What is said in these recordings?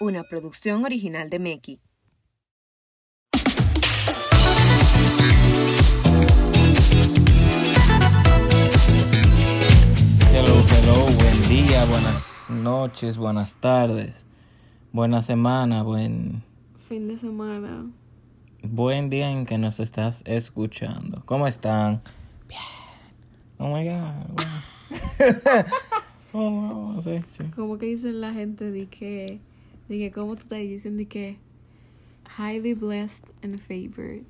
una producción original de Meki. Hello, hello, buen día, buenas noches, buenas tardes, buena semana, buen, Fin de semana. buen día en que nos estás escuchando. ¿Cómo están? Bien. Oh my god. wow. oh, wow, sí, sí. Como que dicen la gente de que, de que como tú estás diciendo de que highly blessed and favored.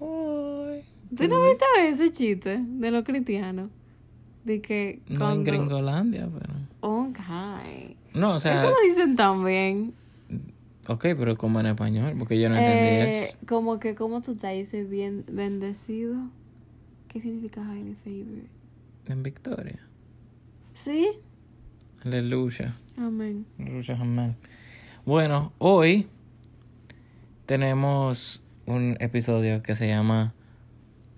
Ay. ¿Tú no viste ese chiste de los cristianos? De que No en cuando... Gringolandia, pero. Okay. No, o sea, Eso lo dicen también. ok, pero como en español, porque yo no entendí Eh, eso. como que como tú estás dices bien bendecido. ¿Qué significa highly favored? En Victoria. ¿Sí? Aleluya. Amén. Aleluya, amén. Bueno, hoy tenemos un episodio que se llama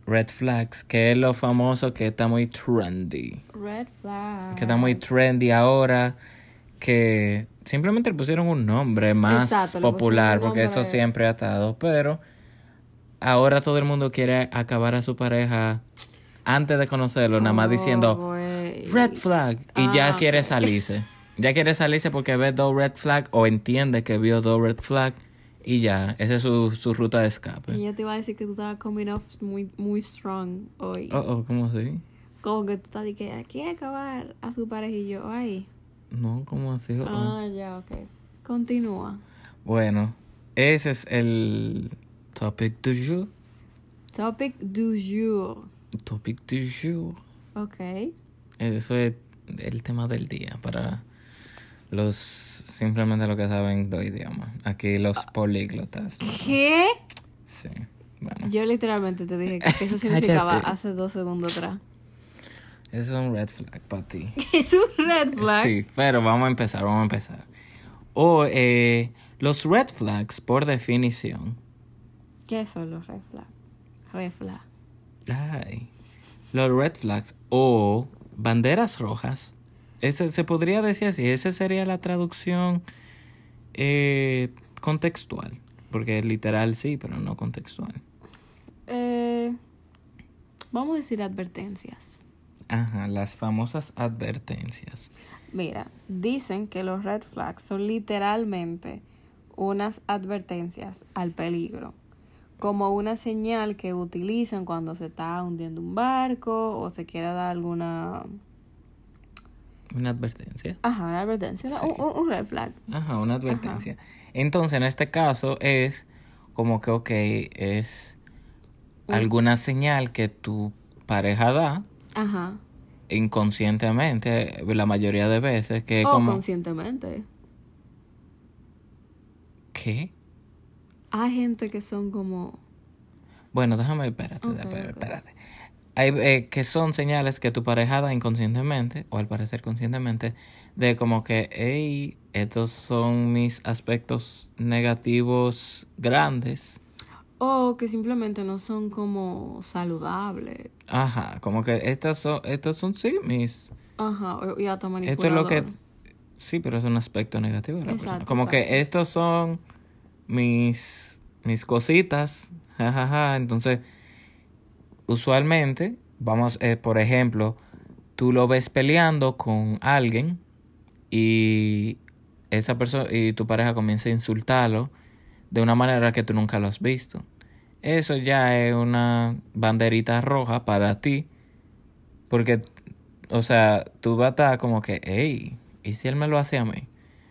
Red Flags, que es lo famoso que está muy trendy. Red flag. Que está muy trendy ahora, que simplemente le pusieron un nombre más Exacto, popular, porque eso siempre ha estado, pero ahora todo el mundo quiere acabar a su pareja antes de conocerlo, nada más Oh, diciendo red flag y ya Ah, quiere salirse. Ya quiere salirse porque ve dos red flag o entiende que vio dos red flag y ya, esa es su, su ruta de escape. Y yo te iba a decir que tú estabas coming off muy, muy strong hoy. Oh, oh, ¿cómo así? Como que tú estás de que quiere acabar a su pareja y yo, ay. No, ¿cómo así? Oh. Ah, ya, ok. Continúa. Bueno, ese es el topic du jour. Topic du jour. Topic du jour. Ok. Eso es el tema del día para los simplemente los que saben dos idiomas. Aquí los Ah. políglotas. ¿no? ¿Qué? Sí. Bueno, Yo literalmente te dije que eso significaba hace dos segundos atrás. eso es un red flag para ti. Es un red flag. Sí, pero vamos a empezar, vamos a empezar. O eh, los red flags, por definición, ¿Qué son los red flags? Red flag. ay, los red flags o banderas rojas, ese, se podría decir así, esa sería la traducción eh, contextual, porque literal sí, pero no contextual. Eh, vamos a decir advertencias. Ajá, las famosas advertencias. Mira, dicen que los red flags son literalmente unas advertencias al peligro, como una señal que utilizan cuando se está hundiendo un barco o se quiere dar alguna... Una advertencia. Ajá, una advertencia, Sí. un, un- red flag. Ajá, una advertencia. Entonces, en este caso es como que, ok, es alguna señal que tu pareja da Ajá. inconscientemente, la mayoría de veces, que o como... conscientemente. ¿Qué? Hay gente que son como... Bueno, déjame, espérate, Ok, espérate. ok. espérate. Hay, eh, que son señales que tu pareja da inconscientemente, o al parecer conscientemente, de como que, hey, estos son mis aspectos negativos grandes. O que simplemente no son como saludables. Ajá, como que estas son, estos son sí mis... Ajá, y hasta Esto es lo que... Sí, pero es un aspecto negativo de la Exacto, persona. Como que exacto. estos son mis, mis cositas. Jajaja. Entonces, usualmente, vamos, eh, por ejemplo, tú lo ves peleando con alguien y esa persona y tu pareja comienza a insultarlo de una manera que tú nunca lo has visto. Eso ya es una banderita roja para ti. Porque, o sea, tú vas a estar como que, hey, ¿y si él me lo hace a mí?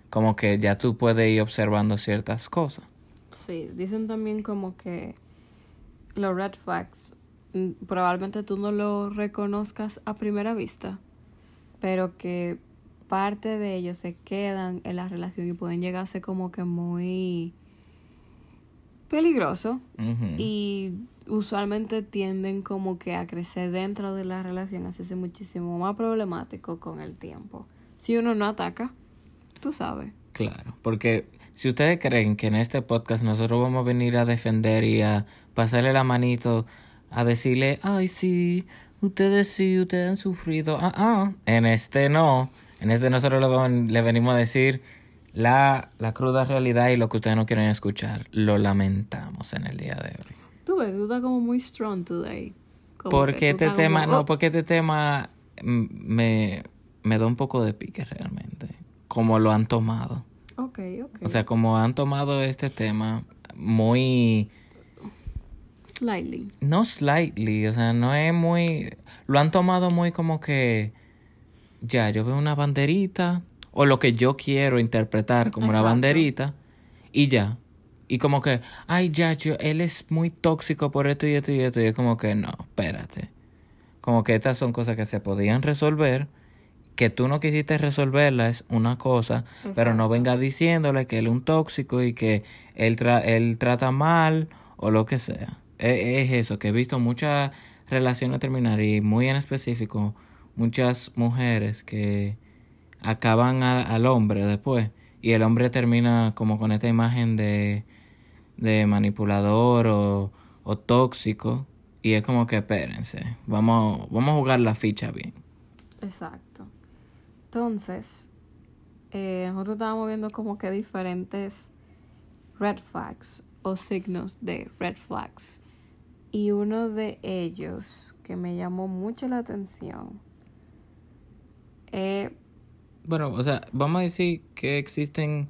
Como que ya tú puedes ir observando ciertas cosas. Sí, dicen también como que los red flags probablemente tú no lo reconozcas a primera vista, pero que parte de ellos se quedan en la relación y pueden llegar a ser como que muy peligroso y usualmente tienden como que a crecer dentro de la relación, a hacerse muchísimo más problemático con el tiempo. Si uno no ataca, tú sabes. Claro, porque si ustedes creen que en este podcast nosotros vamos a venir a defender y a pasarle la manito, a decirle, ay, sí, ustedes sí, ustedes han sufrido, ah, ah, en este no, en este nosotros le, venimos a decir la, la cruda realidad y lo que ustedes no quieren escuchar. Lo lamentamos en el día de hoy. Tú ves, tú estás como muy strong today. Como que Porque tú este tema, como, no, oh, porque este tema me, me da un poco de pique realmente. Como lo han tomado. Ok, ok. O sea, como han tomado este tema muy... Slightly. No slightly, o sea, no es muy... Lo han tomado muy como que... Ya, yo veo una banderita, o lo que yo quiero interpretar como una banderita, y ya. Y como que, ay, ya, yo, él es muy tóxico por esto y esto y esto, y es como que, no, espérate. Como que estas son cosas que se podían resolver, que tú no quisiste resolverlas, es una cosa, pero no venga diciéndole que él es un tóxico y que él, tra- él trata mal o lo que sea. E- Es, eso, que he visto muchas relaciones terminar y muy en específico muchas mujeres que acaban al hombre después y el hombre termina como con esta imagen de, de manipulador o, o tóxico y es como que espérense, vamos, vamos a jugar la ficha bien. Exacto. Entonces, eh, nosotros estábamos viendo como que diferentes red flags o signos de red flags. Y uno de ellos que me llamó mucho la atención eh, Bueno, o sea, vamos a decir que existen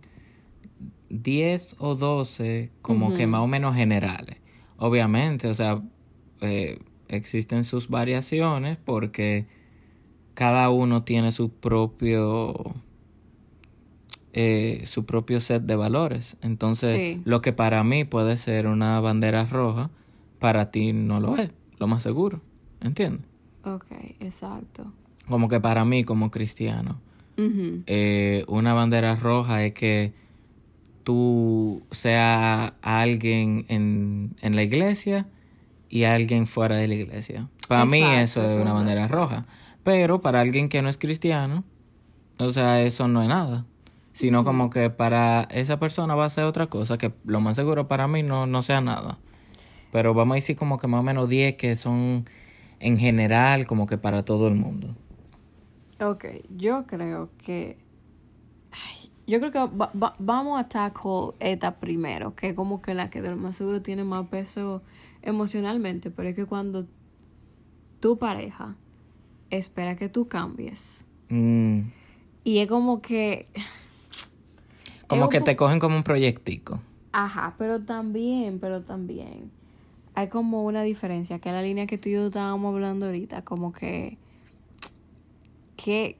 10 o 12 como que más o menos generales. Obviamente, o sea, eh, existen sus variaciones porque cada uno tiene su propio eh, su propio set de valores. Entonces, Sí. lo que para mí puede ser una bandera roja, para ti no lo es, lo más seguro. ¿Entiendes? Ok, exacto. Como que para mí, como cristiano, eh, una bandera roja es que tú seas alguien en, en la iglesia y alguien fuera de la iglesia. Para mí eso es una bandera roja. Pero para alguien que no es cristiano, o sea, eso no es nada. Sino como que para esa persona va a ser otra cosa que lo más seguro para mí no, no sea nada. Pero vamos a decir como que más o menos 10 que son en general como que para todo el mundo. Ok, yo creo que. ay, yo creo que va- va- vamos a tackle esta primero, que es como que la que de lo más seguro tiene más peso emocionalmente, pero es que cuando tu pareja espera que tú cambies, Mm, y es como que. como que te cogen como un proyectico. Ajá, pero también, pero también. Hay como una diferencia, que es la línea que tú y yo estábamos hablando ahorita, como que. ¿Qué,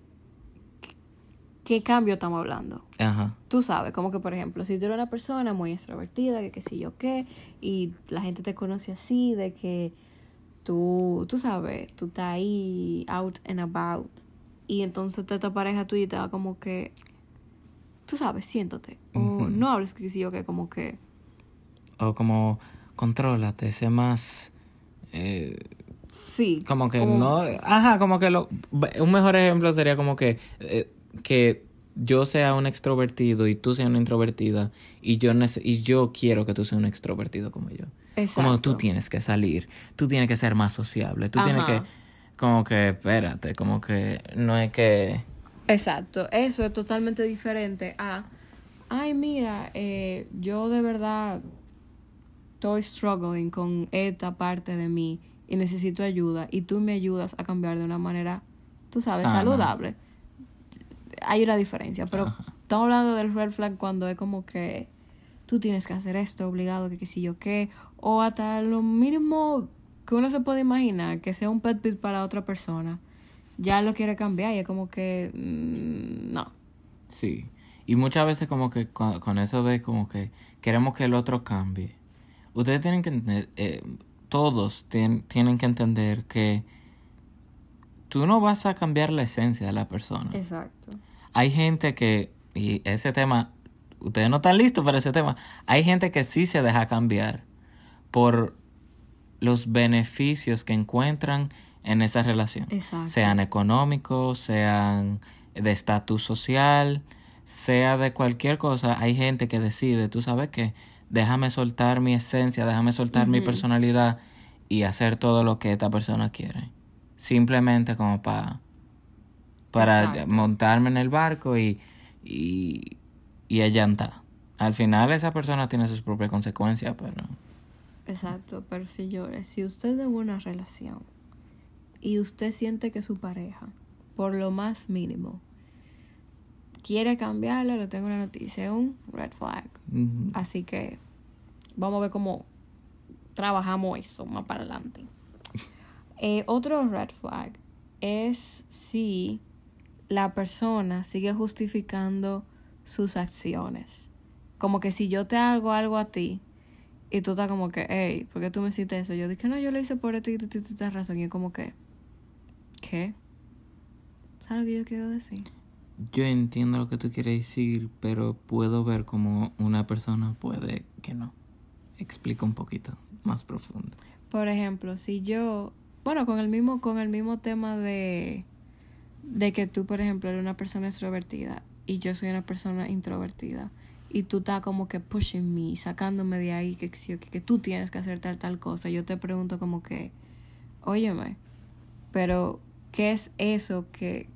qué cambio estamos hablando? Ajá. Tú sabes, como que por ejemplo, si tú eres una persona muy extrovertida, que qué sé yo qué, y la gente te conoce así, de que tú, tú sabes, tú estás ahí out and about, y entonces te esta pareja tuya y te va como que, tú sabes, siéntate, o no hables que sé yo qué, como que, O como, contrólate, sé más... eh, sí. como que no... Ajá, como que lo... Un mejor ejemplo sería como que... eh, que yo sea un extrovertido y tú seas una introvertida y yo, y yo quiero que tú seas un extrovertido como yo. Como tú Exacto. tienes que salir, tú tienes que ser más sociable, tú tienes que... Como que, espérate, como que no es que... Exacto, eso es totalmente diferente a, ay, mira, eh, yo de verdad estoy struggling con esta parte de mí y necesito ayuda y tú me ayudas a cambiar de una manera, tú sabes, Sana. saludable. Hay una diferencia, pero Ajá. estamos hablando del red flag cuando es como que tú tienes que hacer esto obligado, que qué sé yo qué, o hasta lo mínimo que uno se puede imaginar, que sea un pet peeve para otra persona, ya lo quiere cambiar y es como que mm, no. Sí. Y muchas veces como que con, con eso de como que queremos que el otro cambie. Ustedes tienen que entender, eh, todos tien- tienen que entender que tú no vas a cambiar la esencia de la persona. Exacto. Hay gente que, y ese tema, ustedes no están listos para ese tema, hay gente que sí se deja cambiar por los beneficios que encuentran en esa relación Exacto. sean económicos, sean de estatus social, sea de cualquier cosa, hay gente que decide, tú sabes qué, déjame soltar mi esencia, déjame soltar mi personalidad y hacer todo lo que esta persona quiere. Simplemente como para para Exacto. montarme en el barco y, y, y allanta. Al final esa persona tiene sus propias consecuencias, pero... Exacto, pero señores, si usted es en una relación y usted siente que su pareja, por lo más mínimo, quiere cambiarlo, le tengo una noticia, es un red flag. Así que vamos a ver cómo trabajamos eso más para adelante. Eh, otro red flag es si la persona sigue justificando sus acciones. Como que si yo te hago algo a ti y tú estás como que, hey, ¿por qué tú me hiciste eso? Yo dije, no, yo lo hice por esto y tú tú- tú tienes razón. Y es como que, ¿qué? ¿Sabes lo que yo quiero decir? Yo entiendo lo que tú quieres decir, pero puedo ver cómo una persona puede que no. Explica un poquito más profundo. Por ejemplo, si yo, bueno, con el mismo, con el mismo tema de, de que tú, por ejemplo, eres una persona extrovertida y yo soy una persona introvertida y tú estás como que pushing me, sacándome de ahí que, que, que, tú tienes que hacer tal, tal cosa, yo te pregunto como que, óyeme, pero ¿qué es eso que,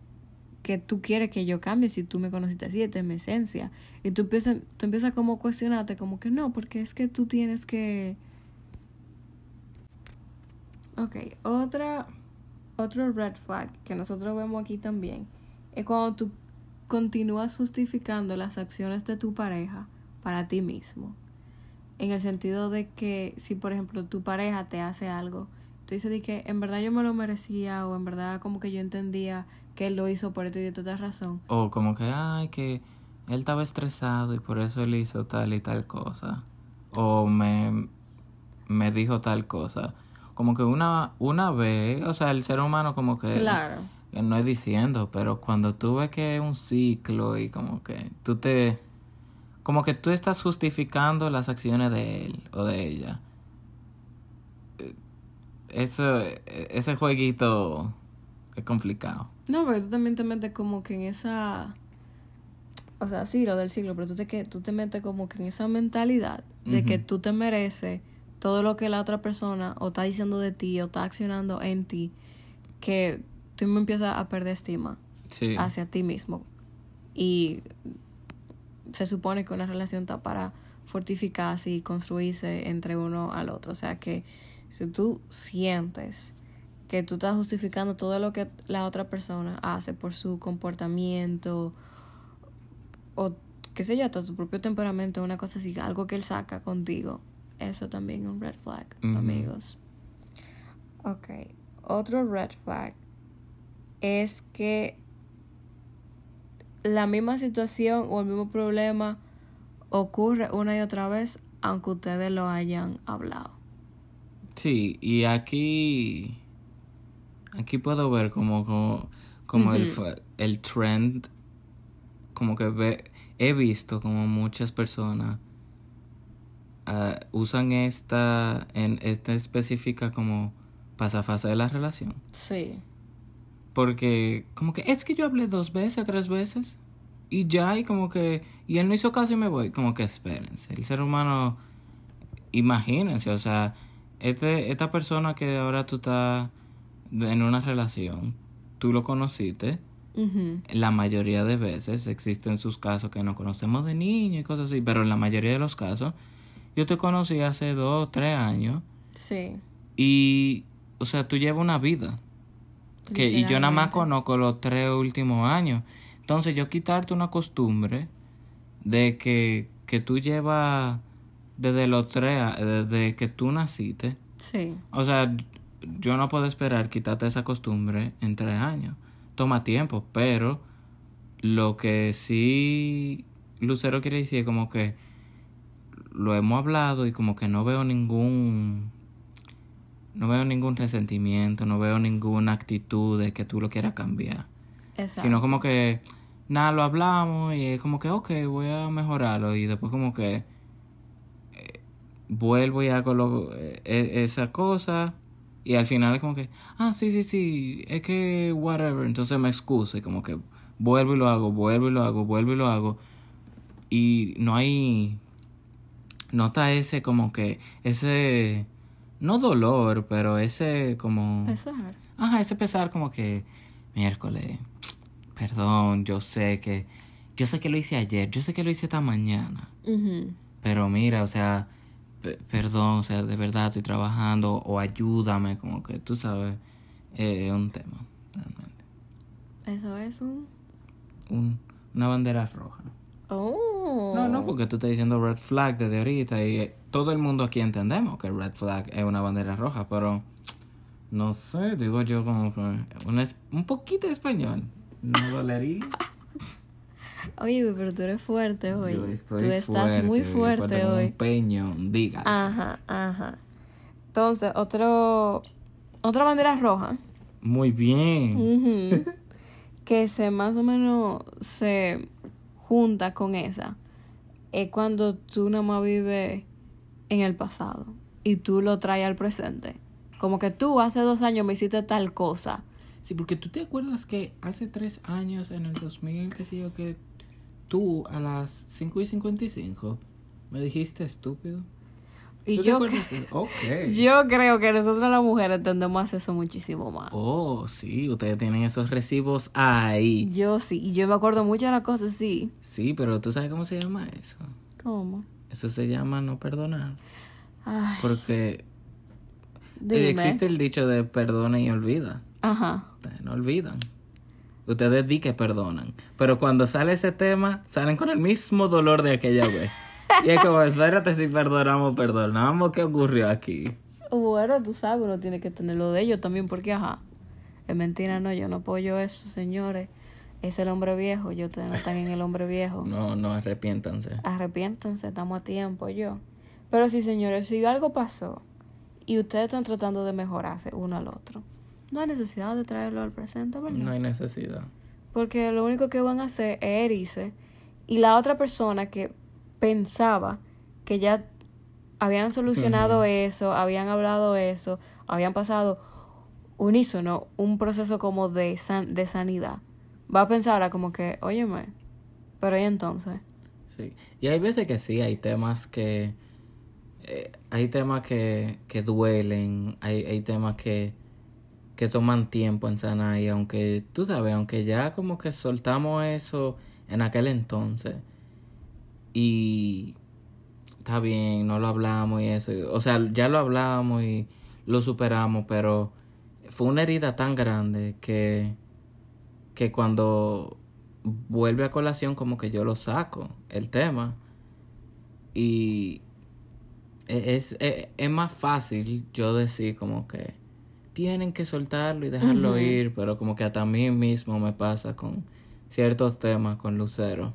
que tú quieres que yo cambie si tú me conociste así? Esta es mi esencia. Y tú empiezas, tú empiezas como a cuestionarte como que no, porque es que tú tienes que... Ok, otra, otro red flag que nosotros vemos aquí también es cuando tú continúas justificando las acciones de tu pareja para ti mismo. En el sentido de que si, por ejemplo, tu pareja te hace algo, tú dices que en verdad yo me lo merecía o en verdad como que yo entendía que él lo hizo por esto y de toda razón. O como que, ay, que él estaba estresado y por eso él hizo tal y tal cosa. O me, me dijo tal cosa. Como que una, una vez, o sea, el ser humano como que... Claro. que No es diciendo, pero cuando tú ves que es un ciclo y como que tú te... Como que tú estás justificando las acciones de él o de ella. Eh, Eso, eh, ese jueguito es complicado. No, porque tú también te metes como que en esa... O sea, sí, lo del siglo, pero tú te, que, tú te metes como que en esa mentalidad de que tú te mereces todo lo que la otra persona o está diciendo de ti o está accionando en ti, que tú me empiezas a perder estima Sí. hacia ti mismo. Y se supone que una relación está para fortificarse y construirse entre uno al otro. O sea que si tú sientes que tú estás justificando todo lo que la otra persona hace por su comportamiento o qué sé yo, hasta su propio temperamento, una cosa así, algo que él saca contigo, eso también es un red flag, amigos. Ok, otro red flag es que la misma situación o el mismo problema ocurre una y otra vez aunque ustedes lo hayan hablado. Sí, y aquí aquí puedo ver como como, como el, el trend como que ve, he visto como muchas personas ah, usan esta en esta específica como pasafase de la relación. Sí. Porque como que es que yo hablé dos veces, tres veces y ya y como que y él no hizo caso y me voy, como que espérense, el ser humano imagínense, o sea, este esta persona que ahora tú estás en una relación, tú lo conociste, la mayoría de veces existen sus casos que nos conocemos de niño y cosas así, pero en la mayoría de los casos yo te conocí hace dos, tres años Sí. y, o sea, tú llevas una vida. Que, y yo nada más conozco los tres últimos años. Entonces yo quitarte una costumbre de que, que tú llevas desde los tres, desde que tú naciste. Sí. O sea, yo no puedo esperar quitarte esa costumbre en tres años. Toma tiempo, pero lo que sí Lucero quiere decir es como que lo hemos hablado y como que no veo ningún no veo ningún resentimiento, no veo ninguna actitud de que tú lo quieras cambiar. Exacto. Sino como que nada, lo hablamos y es como que ok, voy a mejorarlo y después como que eh, vuelvo y hago lo- eh, e- esa cosa y al final es como que, ah, sí, sí, sí, es que whatever, entonces me excuso y como que vuelvo y lo hago, vuelvo y lo hago, vuelvo y lo hago. Y no hay, nota ese como que, ese, no dolor, pero ese como... Pesar. Ajá, ese pesar como que miércoles, perdón, yo sé que, yo sé que lo hice ayer, yo sé que lo hice esta mañana, pero mira, o sea, perdón, o sea, de verdad estoy trabajando o ayúdame, como que tú sabes, eh, es un tema, realmente. Eso es un... Un- una bandera roja. Oh. No, no, porque tú estás diciendo red flag desde ahorita y eh, todo el mundo aquí entendemos que red flag es una bandera roja, pero no sé, digo yo como que un, es- un poquito de español. No dolería. Oye, pero tú eres fuerte hoy. Yo estoy tú estás muy fuerte como hoy. Un peño, diga. Ajá, ajá. Entonces, otro... Otra bandera roja. Muy bien. Que se más o menos se junta con esa es cuando tú nada más vives en el pasado y tú lo traes al presente. Como que tú hace dos años me hiciste tal cosa. Sí, porque tú te acuerdas que hace tres años, en el 2000, qué sé yo, que tú a las 5 y 55 me dijiste estúpido. Y ¿Tú te yo, acuerdas de- Ok. yo creo que nosotros las mujeres entendemos eso muchísimo más. Oh, sí, ustedes tienen esos recibos ahí. Yo sí, y yo me acuerdo mucho de las cosas, sí. Sí, pero tú sabes cómo se llama eso. ¿Cómo? Eso se llama no perdonar. Ay, Porque dime. existe el dicho de perdona y olvida. Ajá. Ustedes no olvidan. Ustedes di que perdonan. Pero cuando sale ese tema, salen con el mismo dolor de aquella vez. Y es como, espérate si perdonamos, perdonamos. ¿Qué ocurrió aquí? Bueno, tú sabes, uno tiene que tener lo de ellos también, porque ajá. Es mentira, no, yo no apoyo eso, señores. Es el hombre viejo, yo ustedes no están en el hombre viejo. No, no arrepiéntanse. Arrepiéntanse, estamos a tiempo, yo. Pero sí, señores, si algo pasó y ustedes están tratando de mejorarse uno al otro, no hay necesidad de traerlo al presente, ¿verdad? No hay necesidad. Porque lo único que van a hacer es herirse. Y la otra persona que pensaba que ya habían solucionado eso, habían hablado eso, habían pasado unísono un proceso como de, san- de sanidad, va a pensar ahora como que, óyeme, pero ¿y entonces? Sí. Y hay veces que sí, hay temas que... eh, hay temas que, que duelen, hay, hay temas que, que toman tiempo en sanar y aunque, tú sabes, aunque ya como que soltamos eso en aquel entonces y está bien, no lo hablamos y eso, o sea, ya lo hablamos y lo superamos, pero fue una herida tan grande que, que cuando vuelve a colación como que yo lo saco, el tema. Y e- es, es, es más fácil yo decir como que tienen que soltarlo y dejarlo ir, pero como que hasta a mí mismo me pasa con ciertos temas con Lucero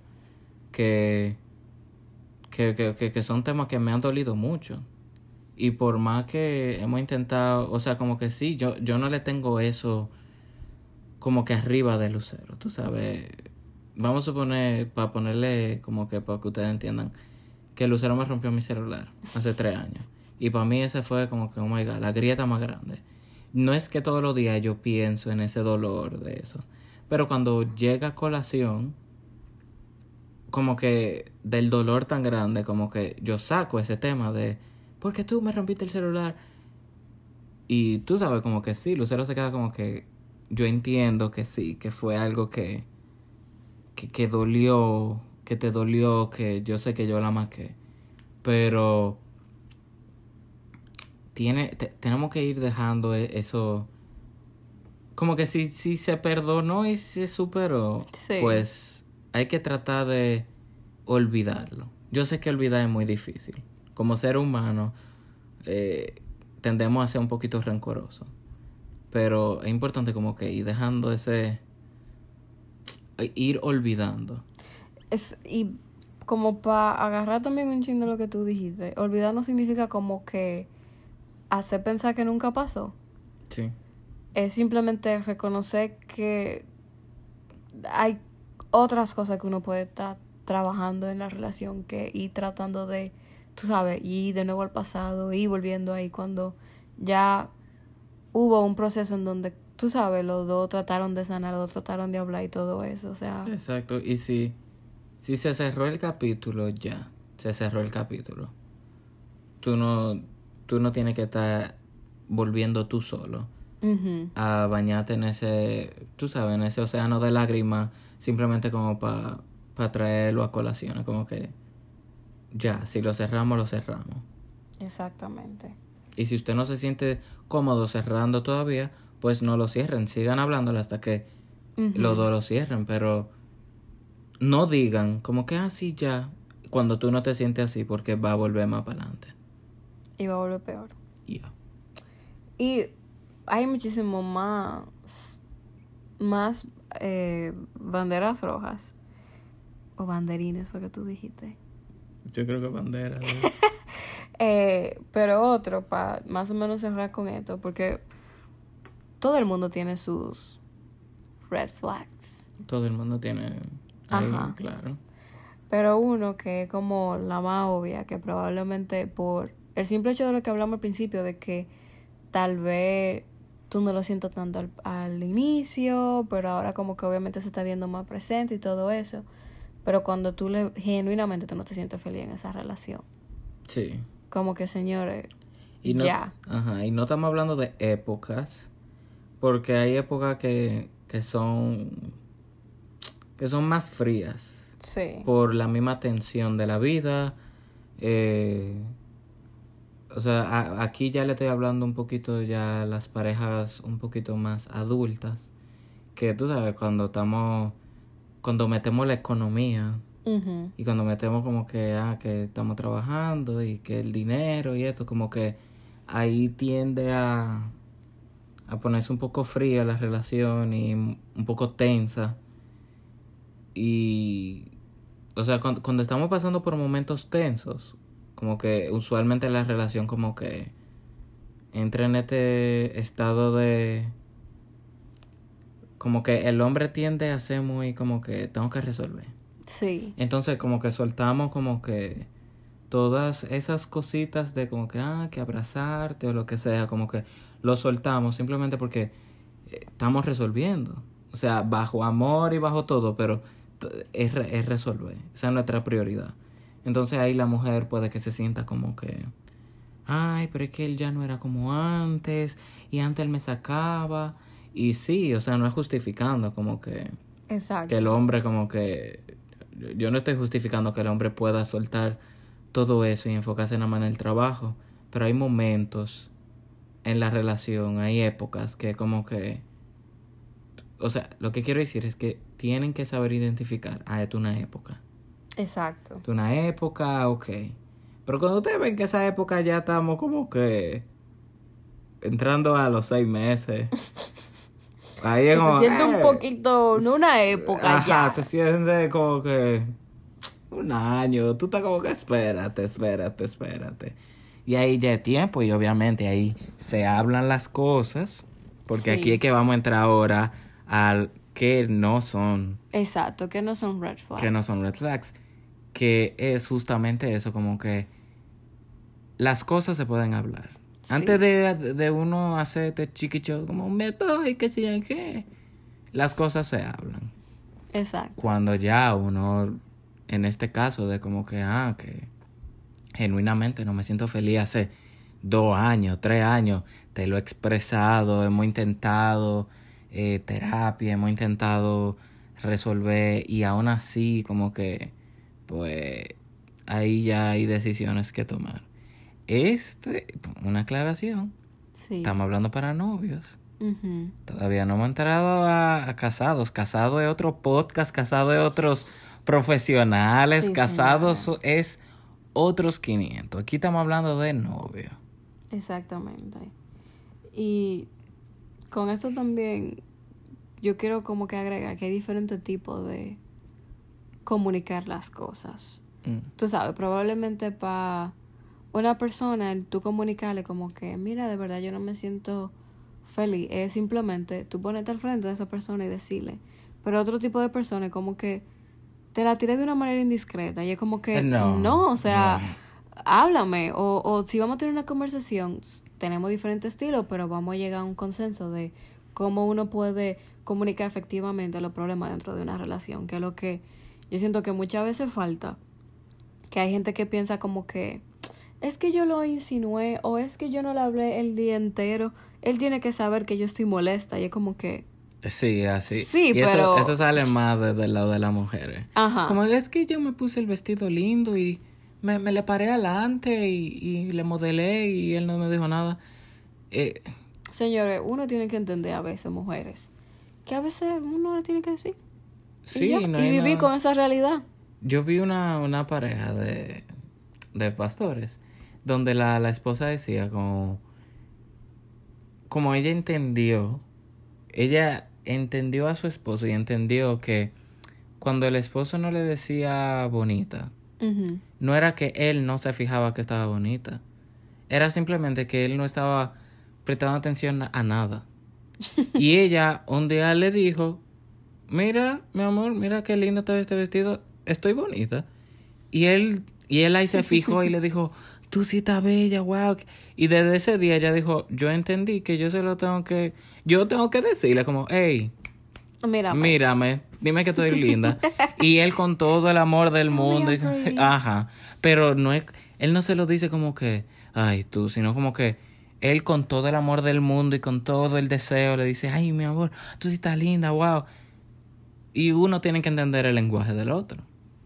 que, que, que, que, son temas que me han dolido mucho. Y por más que hemos intentado, o sea, como que sí, yo, yo no le tengo eso como que arriba de Lucero, tú sabes. Vamos a suponer, para ponerle como que para que ustedes entiendan, que Lucero me rompió mi celular hace tres años. Y para mí ese fue como que, oh my god, la grieta más grande. No es que todos los días yo pienso en ese dolor de eso. Pero cuando llega colación, como que del dolor tan grande, como que yo saco ese tema de, porque tú me rompiste el celular? Y tú sabes, como que sí, Lucero se queda como que yo entiendo que sí, que fue algo que, que, que dolió, que te dolió, que yo sé que yo la maqué. Pero tiene, te- tenemos que ir dejando e- eso. Como que si, si se perdonó y se superó, Sí. pues hay que tratar de olvidarlo. Yo sé que olvidar es muy difícil. Como ser humano, eh, tendemos a ser un poquito rencorosos. Pero es importante como que ir dejando ese... ir olvidando. Es, y como para agarrar también un chingo de lo que tú dijiste, olvidar no significa como que hacer pensar que nunca pasó. Sí. Es simplemente reconocer que hay otras cosas que uno puede estar trabajando en la relación que ir tratando de, tú sabes, ir de nuevo al pasado y volviendo ahí cuando ya hubo un proceso en donde, tú sabes, los dos trataron de sanar, los dos trataron de hablar y todo eso. O sea, Exacto. Y si, si se cerró el capítulo, ya. Se cerró el capítulo. Tú no, tú no tienes que estar volviendo tú solo a bañarte en ese, tú sabes, en ese océano de lágrimas, simplemente como para traerlo a colación. Como que ya, si lo cerramos, lo cerramos. Exactamente. Y si usted no se siente cómodo cerrando todavía, pues no lo cierren. Sigan hablándolo hasta que los dos lo cierren. Pero no digan como que así ya, cuando tú no te sientes así, porque va a volver más para adelante. Y va a volver peor. Ya. Y hay muchísimo más, más eh, banderas rojas. O banderines, fue que tú dijiste. Yo creo que bandera. Eh, pero otro, para más o menos cerrar con esto, porque todo el mundo tiene sus red flags. Todo el mundo tiene. Ahí, Ajá. claro. Pero uno que es como la más obvia, que probablemente por el simple hecho de lo que hablamos al principio, de que tal vez tú no lo sientas tanto al, al inicio, pero ahora como que obviamente se está viendo más presente y todo eso. Pero cuando tú le, genuinamente tú no te sientes feliz en esa relación. Sí. Como que señores, Y no, ya. Ajá, y no estamos hablando de épocas, porque hay épocas que, que son que son más frías Sí. por la misma tensión de la vida. eh, o sea, a- aquí ya le estoy hablando un poquito ya a las parejas un poquito más adultas, que tú sabes, cuando estamos, cuando metemos la economía, y cuando metemos como que, ah, que estamos trabajando y que el dinero y esto, como que ahí tiende a, a ponerse un poco fría la relación y un poco tensa. Y, o sea, cuando, cuando estamos pasando por momentos tensos, como que usualmente la relación como que entra en este estado de... Como que el hombre tiende a ser muy como que tengo que resolver. Sí. Entonces como que soltamos como que todas esas cositas de como que, ah, que abrazarte o lo que sea, como que lo soltamos simplemente porque eh, estamos resolviendo. O sea, bajo amor y bajo todo, pero es, re- es resolver. Esa es nuestra prioridad. Entonces ahí la mujer puede que se sienta como que, ay, pero es que él ya no era como antes y antes él me sacaba. Y sí, o sea, no es justificando como que Exacto. que el hombre como que yo no estoy justificando que el hombre pueda soltar todo eso y enfocarse nada más en el trabajo, pero hay momentos en la relación, hay épocas que como que o sea, lo que quiero decir es que tienen que saber identificar, ah, es una época. Exacto. Es una época, ok. Pero cuando ustedes ven que esa época ya estamos como que entrando a los seis meses. Ahí es como, se siente un "Eh". poquito, no una época Ajá, ya. se siente como que un año. Tú estás como que espérate, espérate, espérate. Y ahí ya es tiempo y obviamente ahí se hablan las cosas. Porque Sí. aquí es que vamos a entrar ahora al que no son, Exacto, que no son red flags. que no son red flags. Que es justamente eso, como que las cosas se pueden hablar. Sí. Antes de, de uno hacer este chiquicho como me voy, que si qué. Las cosas se hablan. Exacto. cuando ya uno, en este caso, de como que, ah, que genuinamente no me siento feliz hace dos años, tres años, te lo he expresado, hemos intentado eh, terapia, hemos intentado resolver y aún así como que, pues, ahí ya hay decisiones que tomar. Este, una aclaración, Sí. estamos hablando para novios. Todavía no hemos entrado a, a casados. Casado es otro podcast, casado es otros profesionales, Sí, casados es otros 500. Aquí estamos hablando de novio. Exactamente. Y con esto también yo quiero como que agregar que hay diferentes tipos de comunicar las cosas. Mm. Tú sabes, probablemente para una persona el tú comunicarle como que, mira, de verdad yo no me siento feliz, es simplemente tú ponerte al frente de esa persona y decirle. Pero otro tipo de persona es como que te la tiré de una manera indiscreta y es como que, no, no, o sea, no. háblame. O, o si vamos a tener una conversación, tenemos diferentes estilos, pero vamos a llegar a un consenso de cómo uno puede comunicar efectivamente los problemas dentro de una relación, que es lo que yo siento que muchas veces falta. Que hay gente que piensa como que es que yo lo insinué o es que yo no le hablé el día entero. Él tiene que saber que yo estoy molesta y es como que Sí, así. Sí, y eso- pero- Eso, sale más de- del lado de las mujeres. Ajá. Como es que yo me puse el vestido lindo y me, me le paré adelante y, y le modelé y él no me dijo nada. Eh, Señores, uno tiene que entender a veces, mujeres, que a veces uno le tiene que decir. y sí, ya, no y nada- con esa realidad. Yo vi una, una pareja de, de pastores donde la, la esposa decía como, como ella entendió, ella entendió a su esposo y entendió que cuando el esposo no le decía bonita, No era que él no se fijaba que estaba bonita, era simplemente que él no estaba prestando atención a nada. Y ella un día le dijo, mira, mi amor, mira qué lindo está este vestido, estoy bonita. Y él, y él ahí se fijó y le dijo, tú sí estás bella, wow. Y desde ese día ella dijo, yo entendí que yo se lo tengo que, yo tengo que decirle como, hey, Mírame, dime que estoy linda. y él con todo el amor del mundo. y- ajá. Pero no es, él no se lo dice como que, ay tú, sino como que él con todo el amor del mundo y con todo el deseo le dice, ay mi amor, tú sí estás linda, wow. Y uno tiene que entender el lenguaje del otro.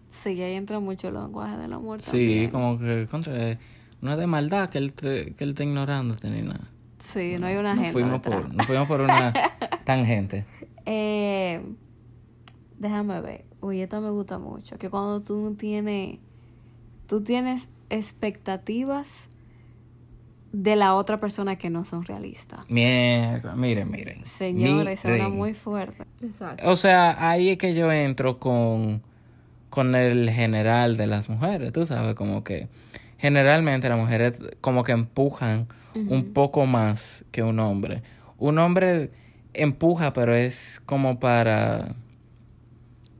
sí, ahí entra mucho el lenguaje del amor Sí, también. como que contra, no es de maldad que él te, que él esté ignorándote ni nada. Sí, no hay una agenda fuimos detrás. por, nos fuimos por una tangente. Eh, déjame ver. Uy, esta me gusta mucho. Que cuando tú no tienes. Tú tienes expectativas de la otra persona que no son realistas. Mierda, miren, miren. Señores, suena muy fuerte. Exacto. O sea, ahí es que yo entro con, con el general de las mujeres, tú sabes, como que generalmente las mujeres como que empujan un poco más que un hombre. Un hombre empuja, pero es como para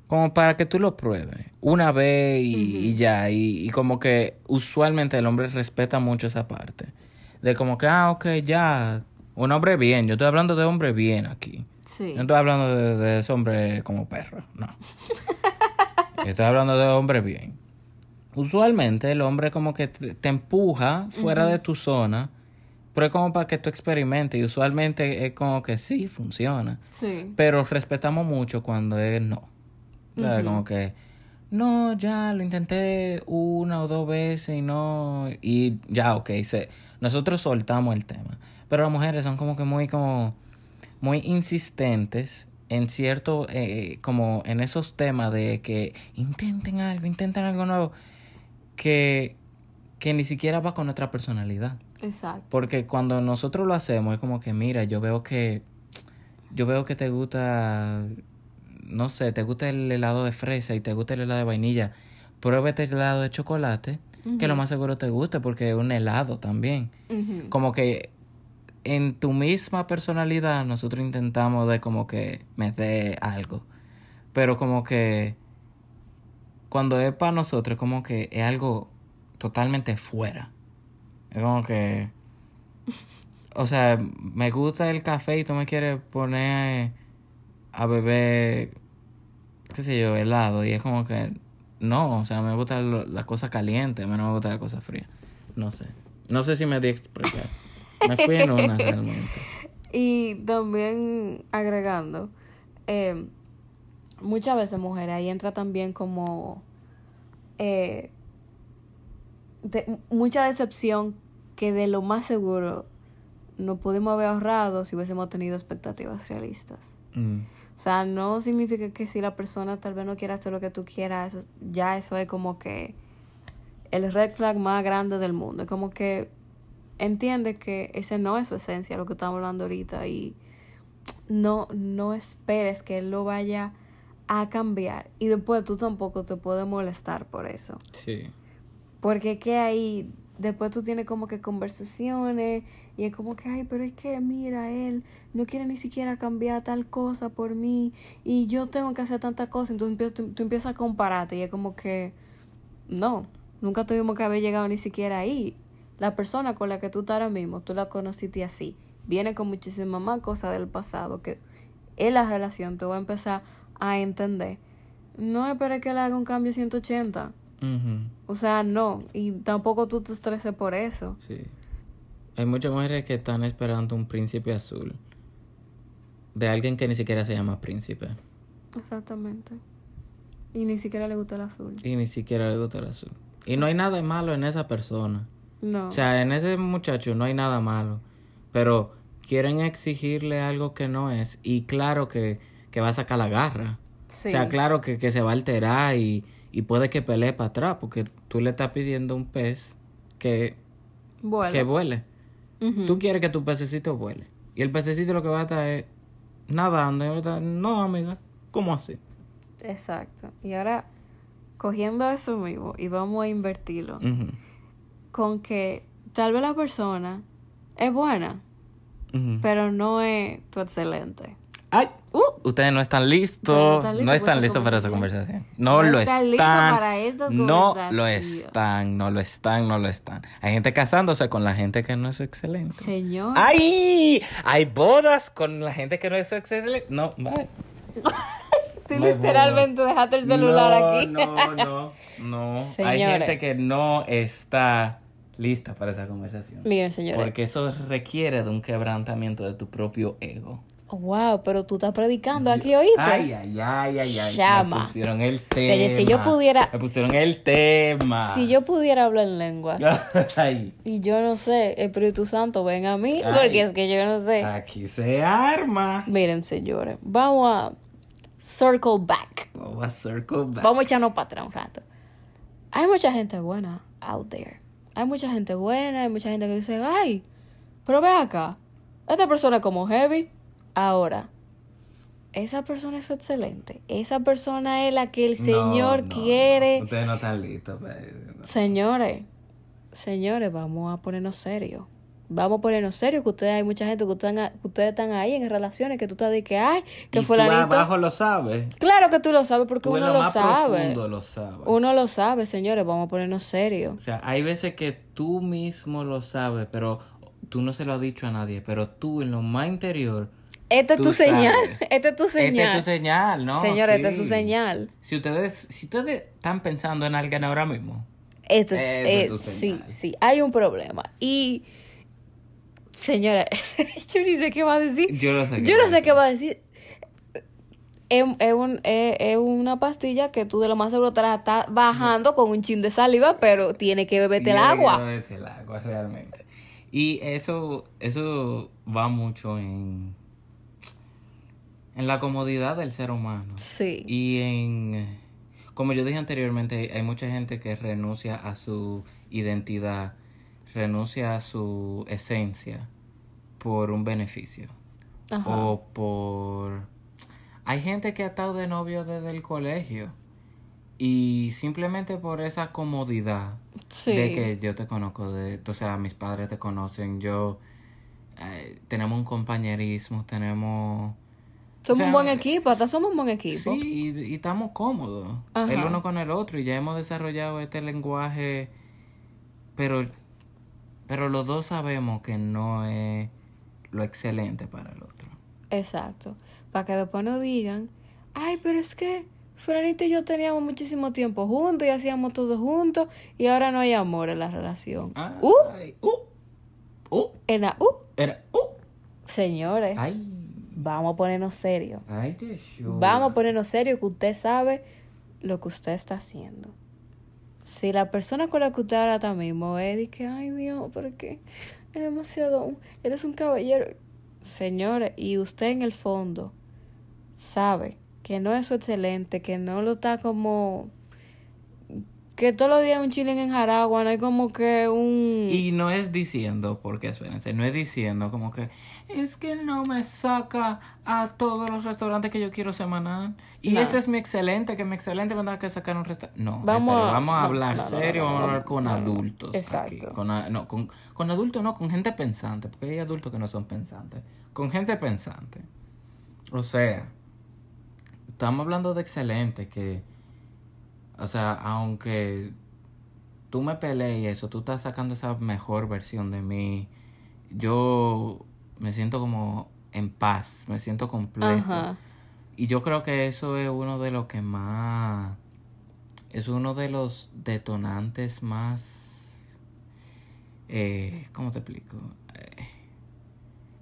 como para que tú lo pruebes una vez y, y ya y, y como que usualmente el hombre respeta mucho esa parte de como que ah ok ya un hombre bien yo estoy hablando de hombre bien aquí Sí. no estoy hablando de, de ese hombre como perro, no. estoy hablando de hombre bien. Usualmente el hombre como que te, te empuja fuera de tu zona, pero es como para que tú experimentes y usualmente es como que sí, funciona. Sí. Pero respetamos mucho cuando es no. O sea. Como que, no, ya lo intenté una o dos veces y no, y ya, ok, se, nosotros soltamos el tema. Pero las mujeres son como que muy, como, muy insistentes en cierto, eh, como en esos temas de que intenten algo, intenten algo nuevo, que, que ni siquiera va con nuestra personalidad. Exacto. Porque cuando nosotros lo hacemos es como que, mira, yo veo que, yo veo que te gusta, no sé, te gusta el helado de fresa y te gusta el helado de vainilla. Pruébete el helado de chocolate, que lo más seguro te guste porque es un helado también. Como que en tu misma personalidad nosotros intentamos de como que me dé algo. Pero como que cuando es para nosotros como que es algo totalmente fuera. Es como que o sea, me gusta el café y tú me quieres poner a beber qué sé yo, helado y es como que no, o sea, me gusta lo- la cosa caliente, a mí no me gusta la cosa fría. No sé. No sé si me di explicar. Me fui en una realmente. Y también agregando, eh, muchas veces mujeres, ahí entra también como eh, de- mucha decepción que de lo más seguro no pudimos haber ahorrado si hubiésemos tenido expectativas realistas. Mm. O sea, no significa que si la persona tal vez no quiera hacer lo que tú quieras, eso- ya eso es como que el red flag más grande del mundo. Es como que entiende que ese no es su esencia, lo que estamos hablando ahorita, y no, no esperes que él lo vaya a cambiar. Y después tú tampoco te puedes molestar por eso. Sí. Porque que ahí, después tú tienes como que conversaciones y es como que, ay, pero es que mira, él no quiere ni siquiera cambiar tal cosa por mí y yo tengo que hacer tanta cosa. Entonces tú, tú empiezas a compararte y es como que, no, nunca tuvimos que haber llegado ni siquiera ahí. La persona con la que tú estás ahora mismo, tú la conociste así. Viene con muchísimas más cosas del pasado que en la relación tú vas a empezar a entender. No esperes que él haga un cambio 180. Ujú. O sea, no. Y tampoco tú te estreses por eso. Sí. Hay muchas mujeres que están esperando un príncipe azul. de alguien que ni siquiera se llama príncipe. Exactamente. Y ni siquiera le gusta el azul. Y ni siquiera le gusta el azul. Y no hay nada malo en esa persona. No. O sea, en ese muchacho no hay nada malo. Pero quieren exigirle algo que no es. Y claro que, que va a sacar la garra. sí. O sea, claro que, que se va a alterar y, y puede que pelee para atrás. Porque tú le estás pidiendo un pez que, Vuela. que vuele. Ujú. Tú quieres que tu pececito vuele. Y el pececito lo que va a estar es nadando. Y no, amiga, ¿cómo así? Exacto. Y ahora, cogiendo eso mismo y vamos a invertirlo con que tal vez la persona es buena, pero no es tu excelente. ¡Ay! Uh, Ustedes no están listos. No están listos No para esa conversación. No, No lo están no lo están, no lo están, no lo están. Hay gente casándose con la gente que no es excelente. señor. ¡Ay! Hay bodas con la gente que no es excelente. No, bye. Tú no hay literalmente dejaste el celular no, aquí. No, no, no. Hay Señores. gente que no está lista para esa conversación. Miren, señores. Porque eso requiere de un quebrantamiento de tu propio ego. Wow, pero tú estás predicando aquí, ¿oíste? Ay, ay, ay, ay, ay. Llama. Me pusieron el tema. Oye, si yo pudiera- Me pusieron el tema. Si yo pudiera hablar en lenguas ay, y yo no sé, Espíritu Santo, ven a mí, Ay. porque es que yo no sé. aquí se arma. Miren, señores, vamos a circle back. Vamos a circle back. Vamos a echarnos para atrás un rato. Hay mucha gente buena out there. Hay mucha gente buena, hay mucha gente que dice, ay, pero ve acá, esta persona es como heavy. Ahora, esa persona es excelente. Esa persona es la que el Señor no, quiere. no. Ustedes no están listos. pero- Señores, señores, vamos a ponernos serios. Vamos a ponernos serios, que ustedes hay mucha gente que ustedes, que ustedes están ahí en relaciones, que tú estás de que, ay, que tú fulanito. abajo lo sabes. Claro que tú lo sabes porque Tú uno lo sabe. lo sabes. Uno lo sabe, señores, vamos a ponernos serios. O sea, hay veces que tú mismo lo sabes, pero tú no se lo has dicho a nadie. Pero tú en lo más interior. Esta es tu señal, esta es tu señal. Esta es tu señal, ¿no? Señores, esta es su Sí. señal. Si ustedes, si ustedes están pensando en alguien ahora mismo, Esto, es eh, tu sí, señal. sí, hay un problema. Y, señora, yo ni sé qué va a decir. Yo no sé qué Yo no a sé decir. qué va a decir. Es, es un- es- es una pastilla que tú de lo más seguro te la estás bajando con un chin de saliva, pero tiene que beberte el tiene que agua. beberte el agua, realmente. Y eso, eso va mucho en, en la comodidad del ser humano. Sí. Y en, como yo dije anteriormente, hay mucha gente que renuncia a su identidad, renuncia a su esencia por un beneficio. Ajá. O por... Hay gente que ha estado de novio desde el colegio y simplemente por esa comodidad Sí. de que yo te conozco, de, o sea, mis padres te conocen, yo... eh, tenemos un compañerismo, tenemos... somos o sea, un buen equipo, hasta somos un buen equipo. Sí, y, y estamos cómodos Ajá. el uno con el otro y ya hemos desarrollado este lenguaje, pero, pero los dos sabemos que no es lo excelente para el otro. Exacto. Para que después no digan, ay, pero es que Franito y yo teníamos muchísimo tiempo juntos y hacíamos todo juntos y ahora no hay amor en la relación. Uh, Ay, uh, uh, en la uh. era, uh. Señores, Ay, vamos a ponernos ay, qué chulo. Vamos a ponernos serios que usted sabe lo que usted está haciendo. Si la persona con la que usted ahora está mismo es de que, ay Dios, pero que es demasiado, eres un caballero. Señores, y usted en el fondo sabe que no es su excelente, que no lo está como, que todos los días un chilling en Jaragua, no hay como que un... Y no es diciendo, porque espérense, no es diciendo como que es que él no me saca a todos los restaurantes que yo quiero semanal. Y No. ese es mi excelente, que mi excelente me da que sacar un restaurante. No, Vamos espere, a- vamos a no, hablar no, serio, vamos a hablar con adultos. Exacto. Aquí. Con, no, con, con adultos no, con gente pensante, porque hay adultos que no son pensantes. Con gente pensante. O sea, estamos hablando de excelente, que, o sea, aunque tú me pelees y eso, tú estás sacando esa mejor versión de mí, yo me siento como en paz, me siento completo. Ajá. Y yo creo que eso es uno de los que más, es uno de los detonantes más, eh, ¿cómo te explico? Eh,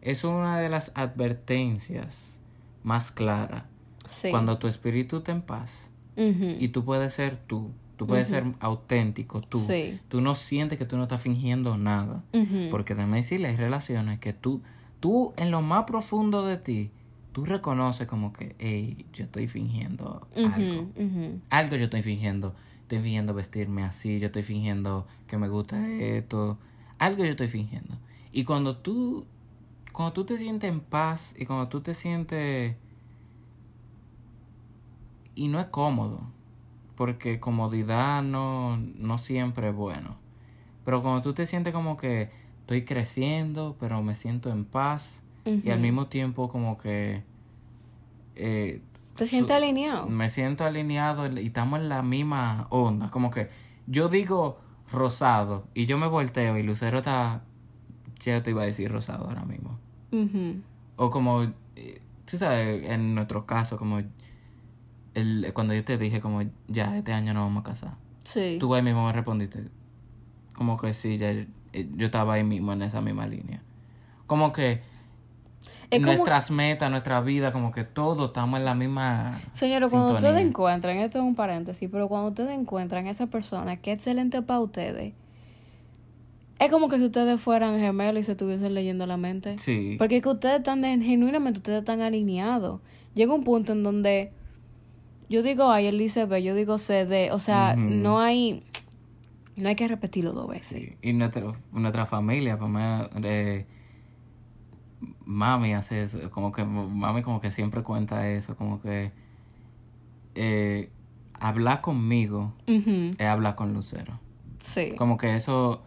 es una de las advertencias más clara. Sí. Cuando tu espíritu está en paz Y tú puedes ser tú, tú puedes ser auténtico, tú. Sí. Tú no sientes que tú no estás fingiendo nada. Porque también sí hay relaciones que tú, tú en lo más profundo de ti, tú reconoces como que, hey, yo estoy fingiendo algo. Algo yo estoy fingiendo. Estoy fingiendo vestirme así, yo estoy fingiendo que me gusta esto. Algo yo estoy fingiendo. Y cuando tú, cuando tú te sientes en paz y cuando tú te sientes... Y no es cómodo, porque comodidad no, no siempre es bueno. Pero cuando tú te sientes como que estoy creciendo, pero me siento en paz y al mismo tiempo como que... eh, ¿Te sientes alineado? me siento alineado y estamos en la misma onda. Como que yo digo rosado y yo me volteo y Lucero está... Ya te iba a decir rosado ahora mismo. O como, eh, tú sabes, en nuestro caso, como el, cuando yo te dije como, ya, este año nos vamos a casar. Sí. Tú ahí mismo me respondiste, como que sí, ya, eh, yo estaba ahí mismo en esa misma línea. Como que como- nuestras metas, nuestra vida, como que todo estamos en la misma Señores, cuando ustedes encuentran, esto es un paréntesis, pero cuando ustedes encuentran a esa persona que es excelente para ustedes, es como que si ustedes fueran gemelos y se estuviesen leyendo la mente. Sí. Porque es que ustedes están, de- genuinamente, ustedes están alineados. Llega un punto en donde yo digo A y él dice B, yo digo C, D. O sea, no hay, no hay que repetirlo dos veces. Sí, y nuestra, nuestra familia, me- eh, mami hace eso, como que mami como que siempre cuenta eso, como que eh, hablar conmigo es hablar con Lucero. Sí. Como que eso,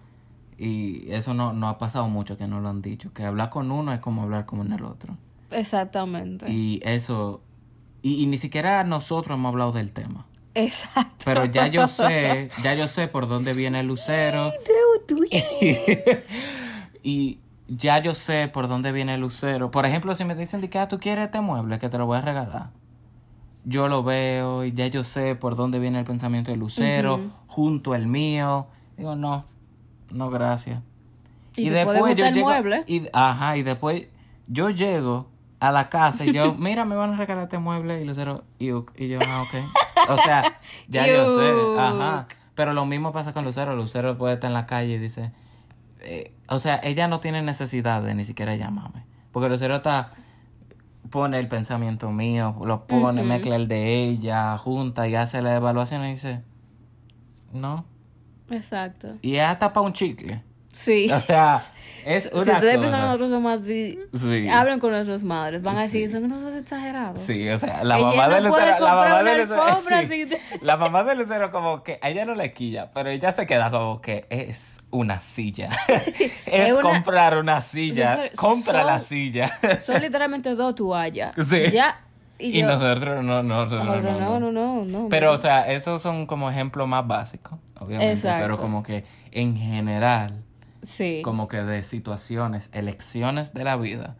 y eso no, no ha pasado mucho que no lo han dicho, que hablar con uno es como hablar con el otro. Exactamente. Y eso, y, y ni siquiera nosotros hemos hablado del tema. Exacto. Pero ya yo sé, ya yo sé por dónde viene Lucero. y ya yo sé por dónde viene el lucero. Por ejemplo, si me dicen de que ah, tú quieres este mueble que te lo voy a regalar. Yo lo veo y ya yo sé por dónde viene el pensamiento del lucero, junto al mío. Digo, no, no, gracias. ¿Y puede gustar el mueble? Y, ajá, y después yo llego a la casa y yo, mira, me van a regalar este mueble y Lucero, y, yo- y yo, ah, ok. O sea, ya yo sé, ajá. Pero lo mismo pasa con Lucero. Lucero puede estar en la calle y dice, eh, o sea, ella no tiene necesidad de ni siquiera llamarme. Porque Lucero está, pone el pensamiento mío, lo pone, mezcla el de ella, junta y hace la evaluación y dice, no. Exacto. Y es hasta para un chicle. Sí. O sea, es una Si ustedes piensan que nosotros somos así, sí. hablan con nuestras madres, van a decir, sí. son unos exagerados. Sí, o sea, la mamá de Lucero, la mamá de Lucero, como que a ella no le quilla, pero ella se queda como que es una silla. es, comprar una silla, compra la silla. son literalmente dos toallas. Sí. Ya y, nosotros no, no, no, no, no, no, no, no. Pero, o sea, esos son como ejemplos más básicos, obviamente. Exacto. Pero como que en general, Sí. como que de situaciones, elecciones de la vida,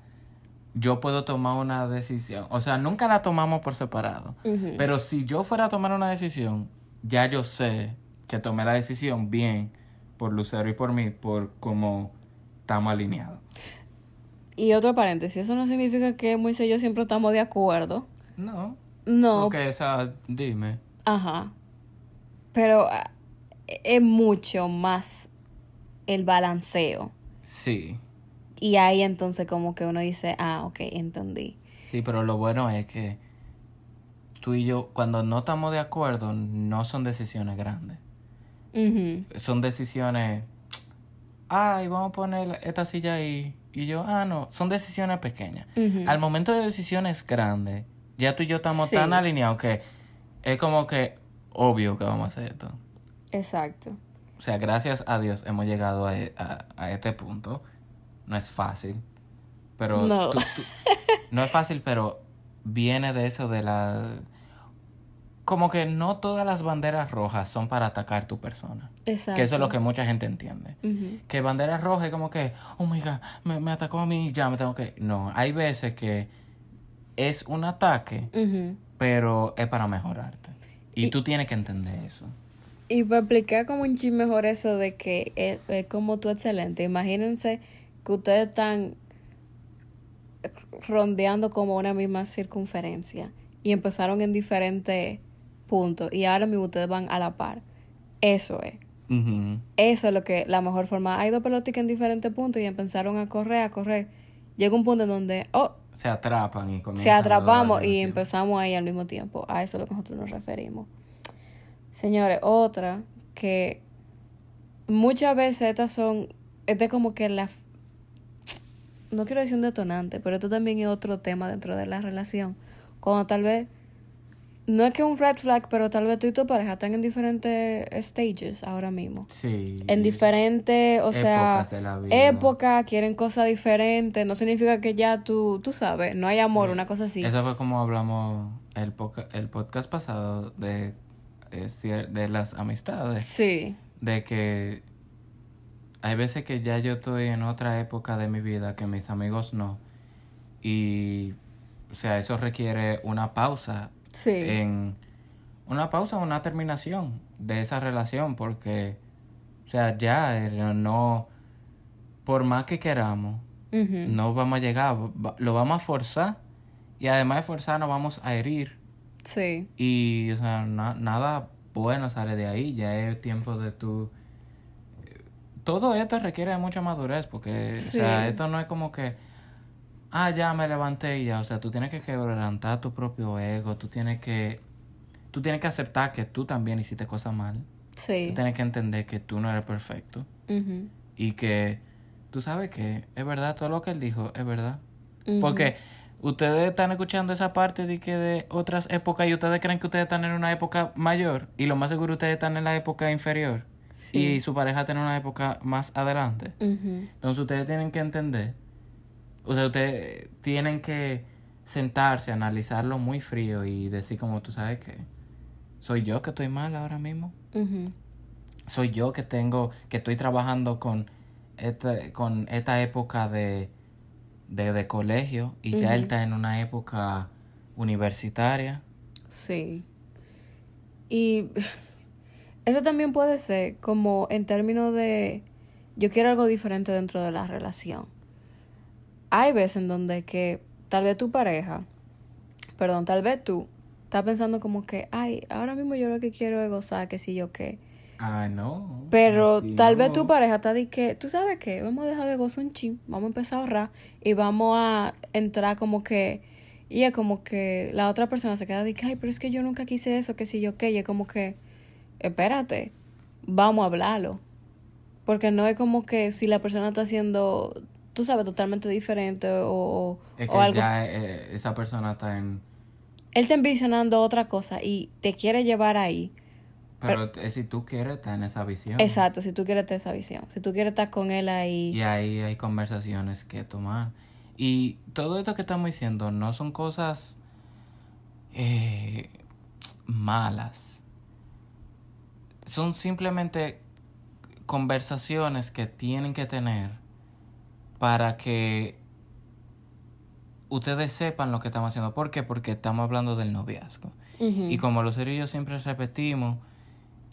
yo puedo tomar una decisión. O sea, nunca la tomamos por separado. Pero si yo fuera a tomar una decisión, ya yo sé que tomé la decisión bien por Lucero y por mí, por cómo estamos alineados. Y otro paréntesis, eso no significa que Moisés y yo siempre estamos de acuerdo. No. No. O sea, dime. Ajá. Pero ah, es mucho más el balanceo. Sí. Y ahí entonces como que uno dice, ah, ok, entendí. Sí, pero lo bueno es que tú y yo, cuando no estamos de acuerdo, no son decisiones grandes. Son decisiones, ay, vamos a poner esta silla ahí. Y yo, ah, no, son decisiones pequeñas. Al momento de decisiones grandes, ya tú y yo estamos Sí. tan alineados que es como que obvio que vamos a hacer esto. Exacto. O sea, gracias a Dios hemos llegado a, a- a este punto. No es fácil. Pero No. tú- tú- no es fácil, pero viene de eso de la... Como que no todas las banderas rojas son para atacar tu persona. Exacto. Que eso es lo que mucha gente entiende. Que bandera roja es como que, oh my god, me, me atacó a mí, ya me tengo que... No, hay veces que es un ataque, pero es para mejorarte. Y, Y- tú tienes que entender eso. Y para explicar como un chin mejor eso de que es, es como tú excelente, imagínense que ustedes están rondeando como una misma circunferencia y empezaron en diferentes puntos y ahora mismo ustedes van a la par. Eso es. Eso es lo que la mejor forma. Hay dos pelotas en diferentes puntos y empezaron a correr, a correr. Llega un punto en donde, oh, Se atrapan y se atrapamos y empezamos ahí al mismo tiempo. A eso es lo que nosotros nos referimos. Señores, otra que muchas veces estas son, este es como que la, no quiero decir un detonante, pero esto también es otro tema dentro de la relación. Cuando tal vez, no es que un red flag, pero tal vez tú y tu pareja están en diferentes stages ahora mismo. Sí. En diferentes, o sea, Épocas de la vida. época, quieren cosas diferentes. No significa que ya tú, tú sabes, no hay amor, una cosa así. Eso fue como hablamos el, el podcast pasado de, de las amistades. Sí, De que hay veces que ya yo estoy en otra época de mi vida que mis amigos no. Y, o sea, eso requiere una pausa sí. en una pausa, una terminación de esa relación, porque, o sea, ya eh, no, por más que queramos, no vamos a llegar, lo vamos a forzar y además de forzar nos vamos a herir Sí, y, o sea, na- nada bueno sale de ahí, ya es tiempo de tu... Todo esto requiere de mucha madurez porque, o sea, esto no es como que, ah, ya me levanté y ya, o sea, tú tienes que quebrantar tu propio ego, tú tienes que, tú tienes que aceptar que tú también hiciste cosas mal, sí. tú tienes que entender que tú no eres perfecto. Y que tú sabes que es verdad, todo lo que él dijo es verdad. Porque ustedes están escuchando esa parte de que de otras épocas y ustedes creen que ustedes están en una época mayor y lo más seguro ustedes están en la época inferior Sí. y su pareja está en una época más adelante. Entonces ustedes tienen que entender, o sea, ustedes tienen que sentarse, analizarlo muy frío y decir como tú sabes que soy yo que estoy mal ahora mismo soy yo que tengo, que estoy trabajando con esta, con esta época de, de, de colegio y ya él está en una época universitaria. Sí. Y eso también puede ser como en términos de yo quiero algo diferente dentro de la relación. Hay veces en donde que tal vez tu pareja, perdón, tal vez tú estás pensando como que, ay, ahora mismo yo lo que quiero es gozar, que si yo qué. Ah, no. Pero tal no. vez tu pareja está de que, tú sabes qué, vamos a dejar de gozar un chin, vamos a empezar a ahorrar y vamos a entrar como que, y es como que la otra persona se queda de que, ay, pero es que yo nunca quise eso, que si yo qué, y es como que, espérate, vamos a hablarlo. Porque no es como que si la persona está haciendo, tú sabes, totalmente diferente o, o, Es o que algo. ya eh, esa persona está en... Él está envisionando otra cosa y te quiere llevar ahí. Pero eh, si tú quieres, está en esa visión. Exacto, si tú quieres tener esa visión. Si tú quieres estar con él ahí. Y ahí hay conversaciones que tomar. Y todo esto que estamos diciendo no son cosas eh, malas. Son simplemente conversaciones que tienen que tener para que ustedes sepan lo que estamos haciendo. ¿Por qué? Porque estamos hablando del noviazgo. Y como los seres y yo siempre repetimos,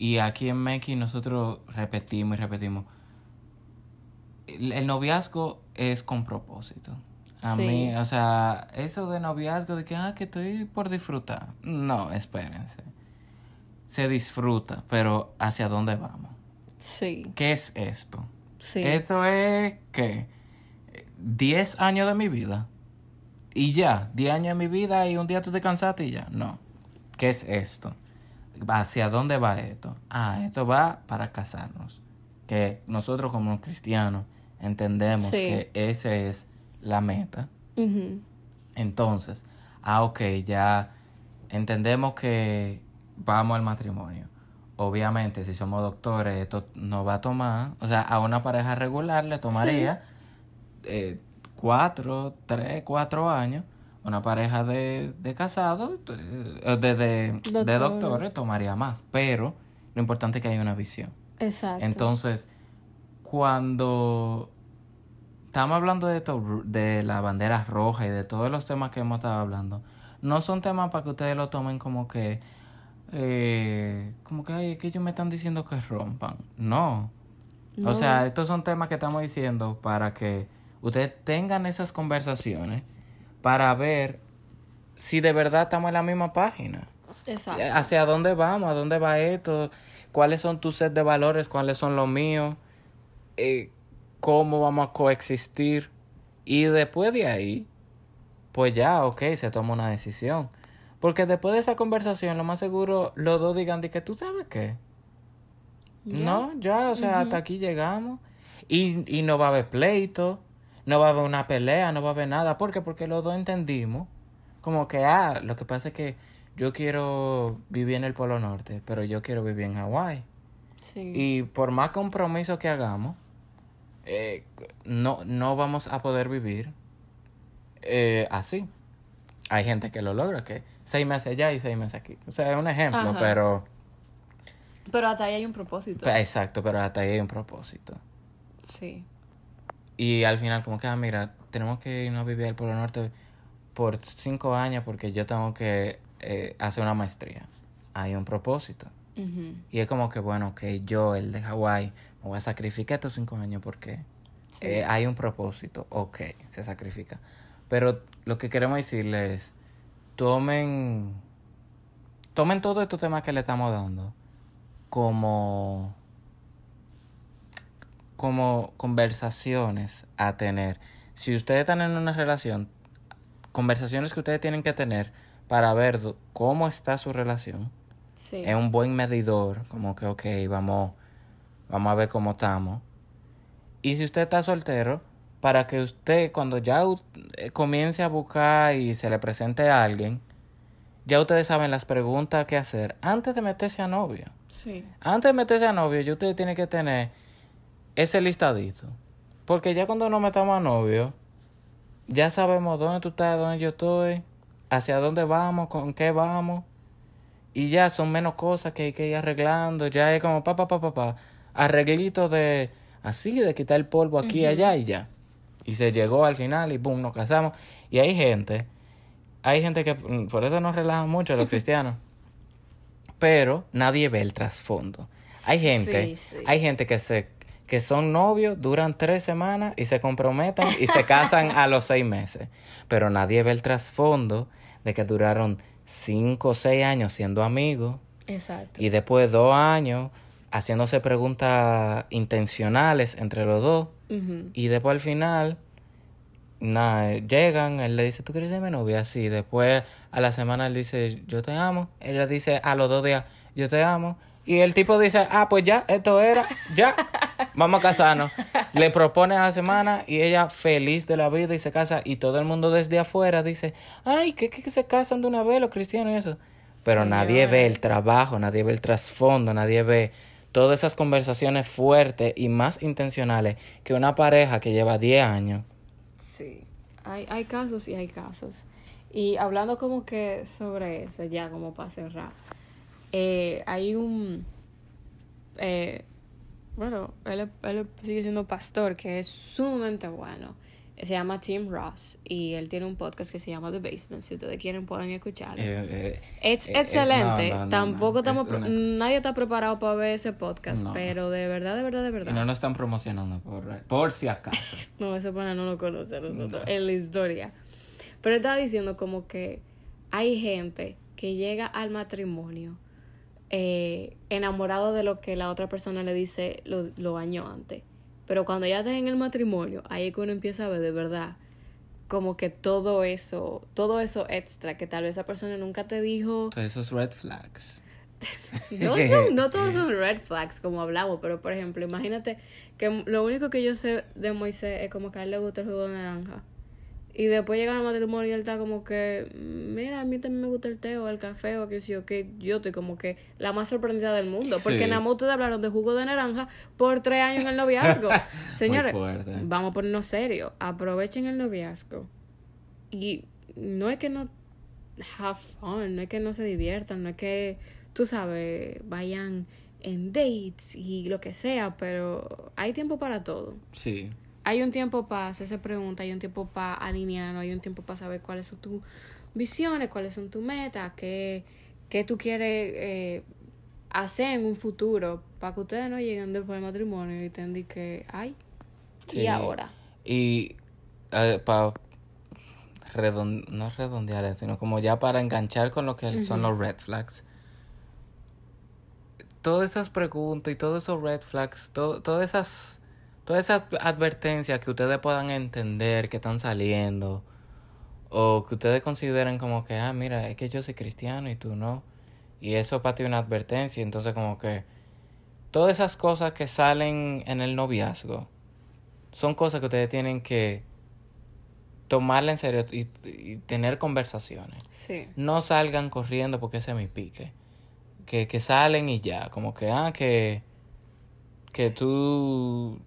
y aquí en Meki nosotros repetimos y repetimos, el, el noviazgo es con propósito. A Sí. mí, o sea, eso de noviazgo, de que, ah, que estoy por disfrutar. No, espérense. Se disfruta, pero ¿hacia dónde vamos? Sí, ¿Qué es esto? sí. Esto es, ¿qué? 10 años de mi vida. Y ya, 10 años de mi vida y un día tú te cansaste y ya. No. ¿Qué es esto? ¿Hacia dónde va esto? Ah, esto va para casarnos. Que nosotros como cristianos entendemos Sí. que esa es la meta. Entonces, ah, ok, ya entendemos que vamos al matrimonio. Obviamente, si somos doctores, esto nos va a tomar, o sea, a una pareja regular le tomaría eh, cuatro, tres, cuatro años. Una pareja de, de casados, eh, de, de, de Doctores. tomaría más. Pero lo importante es que haya una visión. Exacto. Entonces, cuando estamos hablando de esto, de la bandera roja y de todos los temas que hemos estado hablando, no son temas para que ustedes lo tomen como que, eh, como que, ay, es que ellos me están diciendo que rompan. No. O sea, estos son temas que estamos diciendo para que ustedes tengan esas conversaciones, para ver si de verdad estamos en la misma página. Exacto. ¿Hacia dónde vamos? ¿A dónde va esto? ¿Cuáles son tus set de valores? ¿Cuáles son los míos? Eh, ¿Cómo vamos a coexistir? Y después de ahí, pues ya, ok, se toma una decisión. Porque después de esa conversación, lo más seguro, los dos digan de que tú sabes qué. No, ya, o sea, hasta aquí llegamos. Y, y no va a haber pleito, no va a haber una pelea, no va a haber nada. ¿Por qué? Porque los dos entendimos. Como que, ah, lo que pasa es que yo quiero vivir en el Polo Norte, pero yo quiero vivir en Hawái. Sí. Y por más compromiso que hagamos, eh, no, no vamos a poder vivir eh, así. Hay gente que lo logra, que seis meses allá y seis meses aquí. O sea, es un ejemplo, Ajá. pero... Pero hasta ahí hay un propósito. Exacto, pero hasta ahí hay un propósito. Sí. Y al final, como que, ah, mira, tenemos que irnos a vivir al Polo Norte por cinco años porque yo tengo que eh, hacer una maestría. Hay un propósito. Y es como que, bueno, que yo, el de Hawái, me voy a sacrificar estos cinco años porque Sí. eh, hay un propósito. Ok, se sacrifica. Pero lo que queremos decirles es, tomen, tomen todos estos temas que le estamos dando como, como conversaciones a tener. Si ustedes están en una relación, conversaciones que ustedes tienen que tener para ver cómo está su relación Sí. es un buen medidor, como que, ok, vamos, vamos a ver cómo estamos. Y si usted está soltero, para que usted, cuando ya eh, comience a buscar y se le presente a alguien, ya ustedes saben las preguntas que hacer antes de meterse a novio. Sí. Antes de meterse a novio, ya ustedes tienen que tener ese listadito. Porque ya cuando nos metamos a novio, ya sabemos dónde tú estás, dónde yo estoy, hacia dónde vamos, con qué vamos. Y ya son menos cosas que hay que ir arreglando. Ya es como pa, pa, pa, pa, pa. Arreglito de así, de quitar el polvo aquí y allá y ya. Y se llegó al final y boom, nos casamos. Y hay gente, hay gente que mm, por eso nos relajan mucho los cristianos. Pero nadie ve el trasfondo. Hay gente, Sí, sí. hay gente que se que son novios, duran tres semanas y se comprometen y se casan a los seis meses. Pero nadie ve el trasfondo de que duraron cinco o seis años siendo amigos Exacto. y después dos años haciéndose preguntas intencionales entre los dos y después al final nada, llegan, él le dice, ¿tú quieres ser mi novia? Sí, después a la semana él dice, yo te amo, ella dice a los dos días, yo te amo, y el tipo dice, ah, pues ya, esto era, ya, vamos a casarnos. Le propone a la semana y ella feliz de la vida y se casa y todo el mundo desde afuera dice, ay, que, que, se casan de una vez los cristianos y eso. Pero nadie ve el trabajo, nadie ve el trasfondo, nadie ve todas esas conversaciones fuertes y más intencionales que una pareja que lleva 10 años. Sí, hay, hay casos y hay casos. Y hablando como que sobre eso, ya como para cerrar, eh, hay un, eh, bueno, él, él sigue siendo pastor que es sumamente bueno. Se llama Tim Ross y él tiene un podcast que se llama The Basement. Si ustedes quieren pueden escucharlo. Eh, Es excelente. no, no, no, Tampoco no, estamos, es pro- una- nadie está preparado para ver ese podcast, pero de verdad, de verdad, de Y verdad. no nos están promocionando por, por si acaso. No, ese pana no lo conoce a nosotros No. en la historia. Pero él estaba diciendo como que hay gente que llega al matrimonio eh, enamorado de lo que la otra persona le dice lo, lo años antes. Pero cuando ya estás en el matrimonio, ahí es que uno empieza a ver de verdad como que todo eso, todo eso extra que tal vez esa persona nunca te dijo. Todos esos red flags. No, son- no todos son red flags como hablamos, pero por ejemplo, imagínate que lo único que yo sé de Moisés es como que a él le gusta el jugo de naranja. Y después llega al matrimonio y él está como que, mira, a mí también me gusta el té o el café o que sí o que yo estoy como que la más sorprendida del mundo. Porque Sí. nada más ustedes hablaron de jugo de naranja por tres años en el noviazgo. Señores, vamos a ponernos serios. Aprovechen el noviazgo. Y no es que no have fun, no es que no se diviertan, no es que, tú sabes, vayan en dates y lo que sea, pero hay tiempo para todo. Sí. Hay un tiempo para hacerse preguntas, hay un tiempo para alinearnos, hay un tiempo para saber cuáles son tus visiones, cuáles son tus metas, qué, qué tú quieres eh, hacer en un futuro, para que ustedes no lleguen después del matrimonio y tengan que, ay, Sí. y ahora. Y para redon- no redondear, sino como ya para enganchar con lo que son los red flags. Todas esas preguntas y todos esos red flags, to- todas esas todas esas advertencias que ustedes puedan entender que están saliendo o que ustedes consideren como que, ah, mira, es que yo soy cristiano y tú no. Y eso para ti es una advertencia, entonces como que todas esas cosas que salen en el noviazgo son cosas que ustedes tienen que tomarla en serio y, y tener conversaciones. Sí. No salgan corriendo porque ese es mi pique. Que, que salen y ya, como que, ah, que, que tú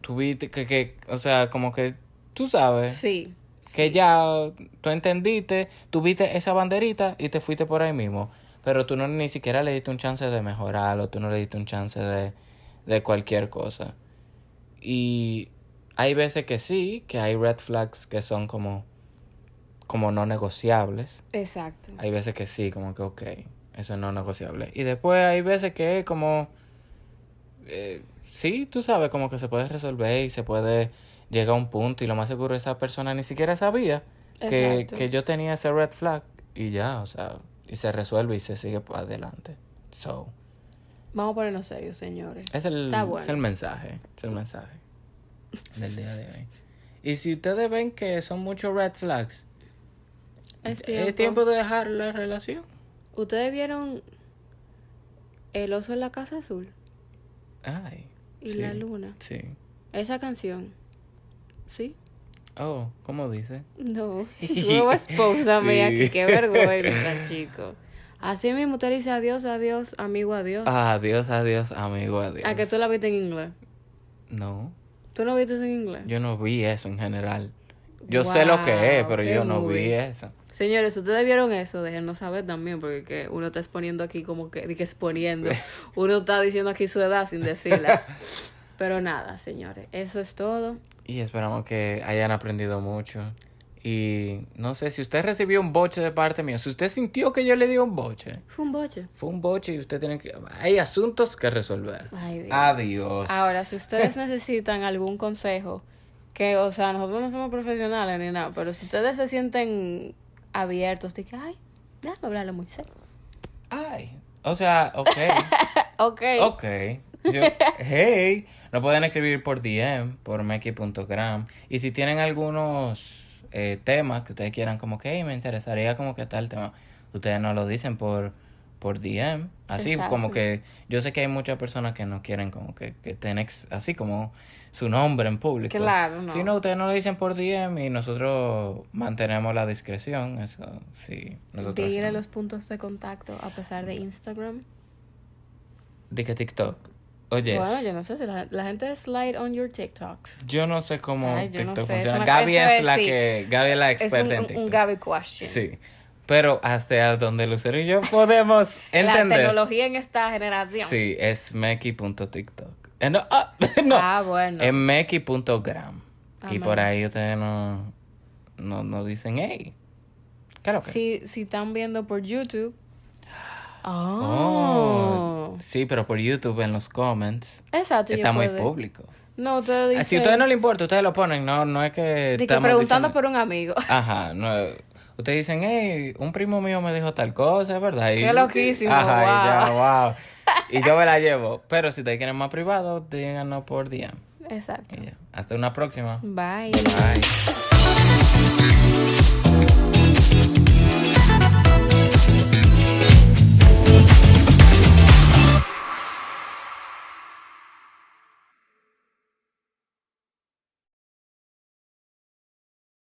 tuviste, que, que, o sea, como que tú sabes, Sí. que ya tú entendiste, tuviste esa banderita y te fuiste por ahí mismo. Pero tú no ni siquiera le diste un chance de mejorarlo, tú no le diste un chance de, de cualquier cosa. Y hay veces que sí, que hay red flags que son como, como no negociables. Exacto. Hay veces que sí, como que ok, eso es no negociable. Y después hay veces que es como, eh, sí, tú sabes, como que se puede resolver y se puede llegar a un punto y lo más seguro esa persona ni siquiera sabía que, que yo tenía ese red flag y ya, o sea, y se resuelve y se sigue para adelante. So, Vamos a ponernos serios, señores. es el, bueno. es el mensaje, es el mensaje del día de hoy. Y si ustedes ven que son muchos red flags, Es es tiempo de dejar la relación. ¿Ustedes vieron El oso en la casa azul Ay. Y sí, la luna? Sí. Esa canción. ¿Sí? Oh, ¿cómo dice? No. Nueva esposa mía, Sí. que qué vergüenza, chico. Así mismo usted dice adiós, adiós, amigo, adiós. Adiós, adiós, amigo, adiós. ¿A que tú la viste en inglés? No, ¿Tú no viste en inglés? yo no vi eso en general. Yo sé lo que es, pero yo no vi movie. eso. Señores, ustedes vieron eso, déjenos saber también, porque que uno está exponiendo aquí como que, di que exponiendo. Uno está diciendo aquí su edad sin decirla. Pero nada, señores, eso es todo. Y esperamos que hayan aprendido mucho. Y no sé, si usted recibió un boche de parte mía, si usted sintió que yo le di un boche, Fue un boche. fue un boche y usted tiene que... Hay asuntos que resolver. Ay, Dios. Adiós. Ahora, si ustedes necesitan algún consejo, que, o sea, nosotros no somos profesionales ni nada, pero si ustedes se sienten abiertos, de que, ay, déjame hablarle muy serio. Ay, o sea, ok. Ok. Ok. Yo- hey, nos pueden escribir por DM, por meki.gram. Y si tienen algunos eh, temas que ustedes quieran, como que "Hey, me interesaría como que tal tema, ustedes nos lo dicen por, por DM. Así Exacto. como que yo sé que hay muchas personas que no quieren como que, que ex- así como su nombre en público. Claro, no. Si no, ustedes nos lo dicen por DM y nosotros mantenemos la discreción. Eso sí, nosotros. Dile los puntos de contacto a pesar de Instagram. De que TikTok. Oye. Bueno, yo no sé si la, la gente slide on your TikToks. Yo no sé cómo Ay, yo no TikTok sé, es funciona. Gaby es, es, la sí. que Gaby es la Es experta un, en TikTok. un Gaby question. Sí. Pero hasta donde Lucero y yo podemos La entender. tecnología en esta generación. Sí, es meki.tiktok. Eh, no, ah, no. Ah, bueno. Es meki.gram. Ah, y por ahí ustedes no, no, no dicen, hey. ¿Qué es lo que? Si, si están viendo por YouTube. Oh. Oh. Sí, pero por YouTube en los comments Exacto. está muy público. No, ustedes dicen. Si a ustedes no les importa, ustedes lo ponen. No, no es que. de que estamos preguntando diciendo- por un amigo. Ajá, no. Ustedes dicen, hey, un primo mío me dijo tal cosa, es verdad. Y- Qué loquísimo, Ajá, y ya, wow. Y yo me la llevo. Pero si ustedes quieren más privado, díganos por DM. Exacto. Hasta una próxima. Bye. Bye.